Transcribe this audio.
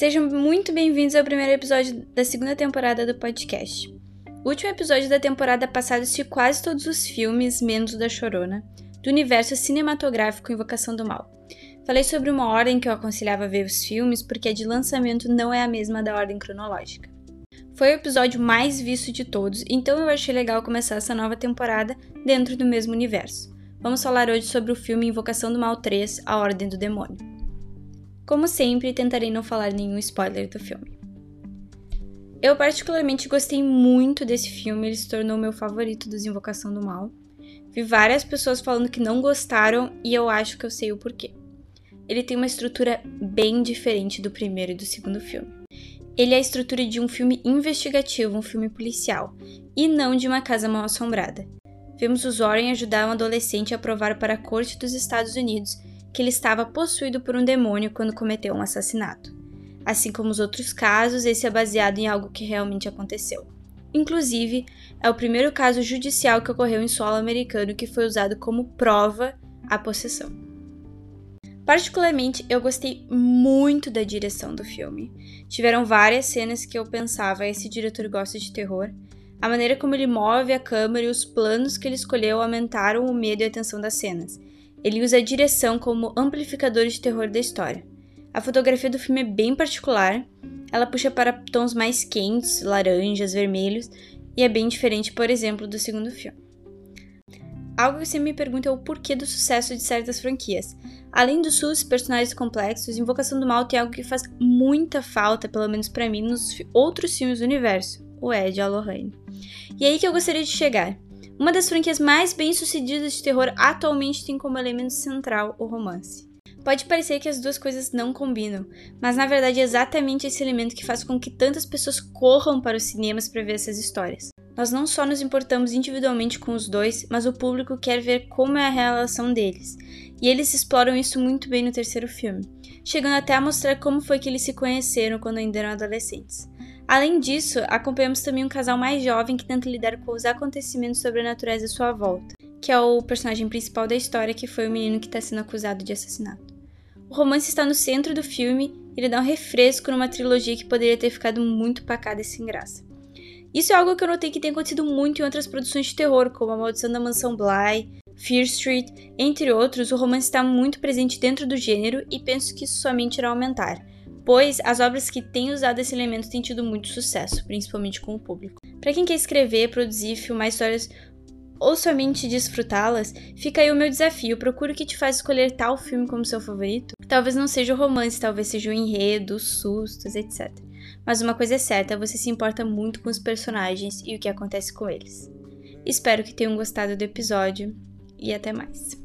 Sejam muito bem-vindos ao primeiro episódio da segunda temporada do podcast. O último episódio da temporada passada assisti quase todos os filmes, menos o da Chorona, do universo cinematográfico Invocação do Mal. Falei sobre uma ordem que eu aconselhava ver os filmes porque a de lançamento não é a mesma da ordem cronológica. Foi o episódio mais visto de todos, então eu achei legal começar essa nova temporada dentro do mesmo universo. Vamos falar hoje sobre o filme Invocação do Mal 3 A Ordem do Demônio. Como sempre, tentarei não falar nenhum spoiler do filme. Eu particularmente gostei muito desse filme, ele se tornou meu favorito dos Invocação do Mal. Vi várias pessoas falando que não gostaram e eu acho que eu sei o porquê. Ele tem uma estrutura bem diferente do primeiro e do segundo filme. Ele é a estrutura de um filme investigativo, um filme policial, e não de uma casa mal assombrada. Vemos os Warren ajudar um adolescente a provar para a corte dos Estados Unidos que ele estava possuído por um demônio quando cometeu um assassinato. Assim como os outros casos, esse é baseado em algo que realmente aconteceu. Inclusive, é o primeiro caso judicial que ocorreu em solo americano que foi usado como prova a possessão. Particularmente, eu gostei muito da direção do filme. Tiveram várias cenas que eu pensava: esse diretor gosta de terror. A maneira como ele move a câmera e os planos que ele escolheu aumentaram o medo e a tensão das cenas. Ele usa a direção como amplificador de terror da história. A fotografia do filme é bem particular, ela puxa para tons mais quentes, laranjas, vermelhos, e é bem diferente, por exemplo, do segundo filme. Algo que você me pergunta é o porquê do sucesso de certas franquias. Além dos seus personagens complexos, Invocação do Mal tem algo que faz muita falta, pelo menos para mim, nos outros filmes do universo: o Ed e a Lorraine. E é aí que eu gostaria de chegar. Uma das franquias mais bem-sucedidas de terror atualmente tem como elemento central o romance. Pode parecer que as duas coisas não combinam, mas na verdade é exatamente esse elemento que faz com que tantas pessoas corram para os cinemas para ver essas histórias. Nós não só nos importamos individualmente com os dois, mas o público quer ver como é a relação deles. E eles exploram isso muito bem no terceiro filme, chegando até a mostrar como foi que eles se conheceram quando ainda eram adolescentes. Além disso, acompanhamos também um casal mais jovem que tenta lidar com os acontecimentos sobrenaturais à sua volta, que é o personagem principal da história, que foi o menino que está sendo acusado de assassinato. O romance está no centro do filme e ele dá um refresco numa trilogia que poderia ter ficado muito pacada e sem graça. Isso é algo que eu notei que tem acontecido muito em outras produções de terror, como A Maldição da Mansão Bly, Fear Street, entre outros, o romance está muito presente dentro do gênero e penso que isso somente irá aumentar pois as obras que têm usado esse elemento têm tido muito sucesso, principalmente com o público. Para quem quer escrever, produzir, filmar histórias ou somente desfrutá-las, fica aí o meu desafio. Procure o que te faz escolher tal filme como seu favorito. Talvez não seja o romance, talvez seja o enredo, os sustos, etc. Mas uma coisa é certa, você se importa muito com os personagens e o que acontece com eles. Espero que tenham gostado do episódio e até mais.